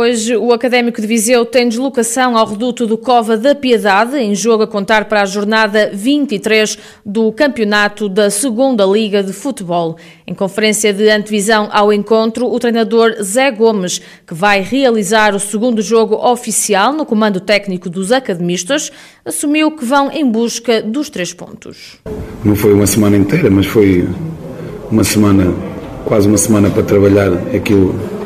Hoje, o Académico de Viseu tem deslocação ao reduto do Cova da Piedade, em jogo a contar para a jornada 23 do Campeonato da Segunda Liga de Futebol. Em conferência de antevisão ao encontro, o treinador Zé Gomes, que vai realizar o segundo jogo oficial no comando técnico dos academistas, assumiu que vão em busca dos três pontos. Não foi uma semana inteira, mas foi uma semana, quase uma semana para trabalhar aquilo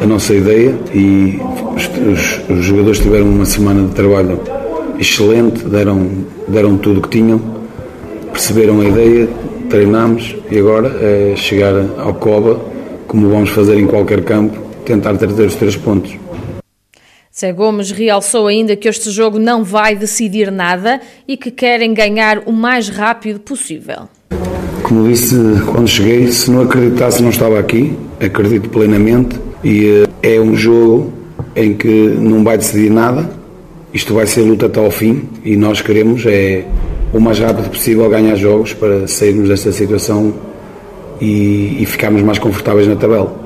a nossa ideia e os, os, os, jogadores tiveram uma semana de trabalho excelente, deram, deram tudo o que tinham, perceberam a ideia, treinámos e agora é chegar ao Coba, como vamos fazer em qualquer campo, tentar trazer os três pontos. Zé Gomes realçou ainda que este jogo não vai decidir nada e que querem ganhar o mais rápido possível. Como disse quando cheguei, se não acreditasse não estava aqui, acredito plenamente e eh, é um jogo em que não vai decidir nada, isto vai ser luta até ao fim e nós queremos é o mais rápido possível ganhar jogos para sairmos desta situação e, e ficarmos mais confortáveis na tabela.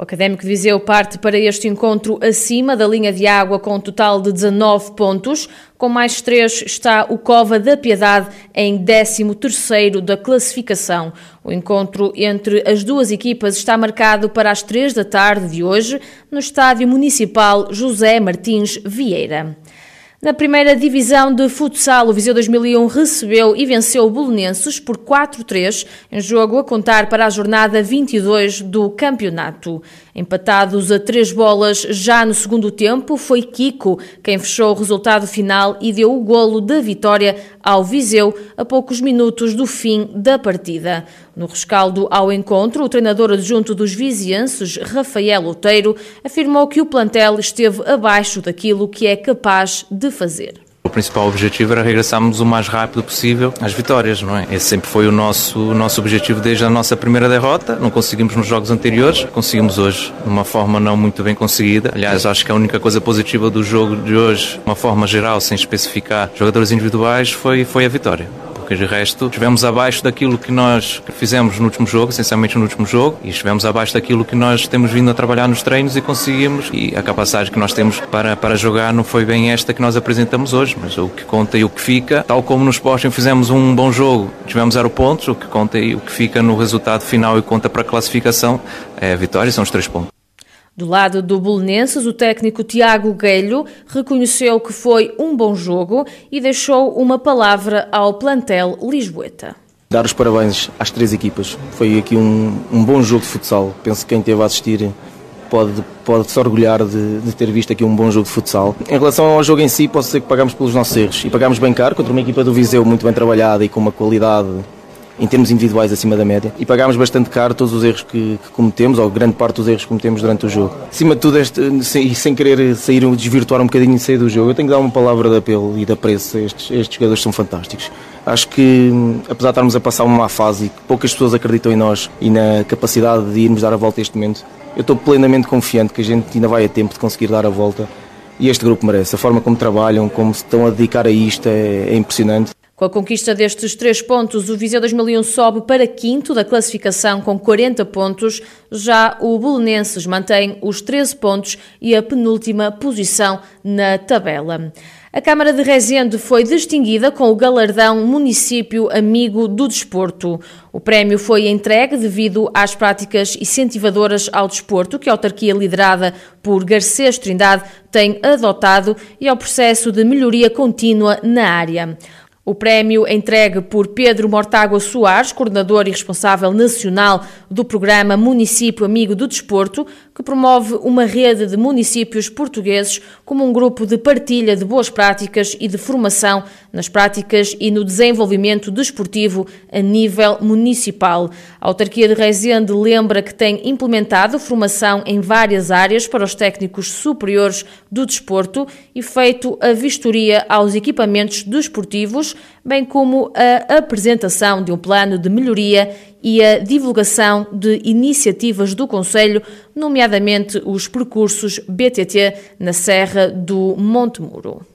O Académico de Viseu parte para este encontro acima da linha de água com um total de 19 pontos. Com mais três está o Cova da Piedade em 13º da classificação. O encontro entre as duas equipas está marcado para as 3 da tarde de hoje no Estádio Municipal José Martins Vieira. Na primeira divisão de futsal, o Viseu 2001 recebeu e venceu o Bolonenses por 4-3, em jogo a contar para a jornada 22 do campeonato. Empatados a três bolas já no segundo tempo, foi Kiko quem fechou o resultado final e deu o golo da vitória ao Viseu a poucos minutos do fim da partida. No rescaldo ao encontro, o treinador adjunto dos vizienses, Rafael Outeiro, afirmou que o plantel esteve abaixo daquilo que é capaz de fazer. O principal objetivo era regressarmos o mais rápido possível às vitórias, não é? Esse sempre foi o nosso, o nosso objetivo desde a nossa primeira derrota. Não conseguimos nos jogos anteriores, conseguimos hoje de uma forma não muito bem conseguida. Aliás, acho que a única coisa positiva do jogo de hoje, de uma forma geral, sem especificar jogadores individuais, foi, foi a vitória de resto estivemos abaixo daquilo que nós fizemos no último jogo, essencialmente no último jogo, e estivemos abaixo daquilo que nós temos vindo a trabalhar nos treinos e conseguimos, e a capacidade que nós temos para, para jogar não foi bem esta que nós apresentamos hoje, mas o que conta e o que fica, tal como no Sporting fizemos um bom jogo, tivemos zero pontos, o que conta e o que fica no resultado final e conta para a classificação é a vitória, são os três pontos. Do lado do Bolonenses, o técnico Tiago Guelho reconheceu que foi um bom jogo e deixou uma palavra ao plantel Lisboeta. Dar os parabéns às três equipas. Foi aqui um, um bom jogo de futsal. Penso que quem esteve a assistir pode, pode se orgulhar de, de, ter visto aqui um bom jogo de futsal. Em relação ao jogo em si, posso dizer que pagámos pelos nossos erros e pagámos bem caro contra uma equipa do Viseu muito bem trabalhada e com uma qualidade em termos individuais acima da média e pagámos bastante caro todos os erros que, que cometemos, ou grande parte dos erros que cometemos durante o jogo. Acima de tudo, este, sem, sem querer sair, desvirtuar um bocadinho e sair do jogo, eu tenho que dar uma palavra de apelo e de apreço. Estes, estes jogadores são fantásticos. Acho que, apesar de estarmos a passar uma má fase e que poucas pessoas acreditam em nós e na capacidade de irmos dar a volta a este momento, eu estou plenamente confiante que a gente ainda vai a tempo de conseguir dar a volta e este grupo merece. A forma como trabalham, como se estão a dedicar a isto é, é impressionante. Com a conquista destes três pontos, o Viseu 2001 sobe para quinto da classificação com 40 pontos. Já o Bolonenses mantém os 13 pontos e a penúltima posição na tabela. A Câmara de Rezende foi distinguida com o galardão Município Amigo do Desporto. O prémio foi entregue devido às práticas incentivadoras ao desporto que a autarquia liderada por Garcês Trindade tem adotado e ao processo de melhoria contínua na área. O prémio entregue por Pedro Mortágua Soares, coordenador e responsável nacional do programa Município Amigo do Desporto, que promove uma rede de municípios portugueses como um grupo de partilha de boas práticas e de formação nas práticas e no desenvolvimento desportivo a nível municipal. A autarquia de Rezende lembra que tem implementado formação em várias áreas para os técnicos superiores do desporto e feito a vistoria aos equipamentos desportivos bem como a apresentação de um plano de melhoria e a divulgação de iniciativas do Conselho, nomeadamente os percursos BTT na Serra do Monte Muro.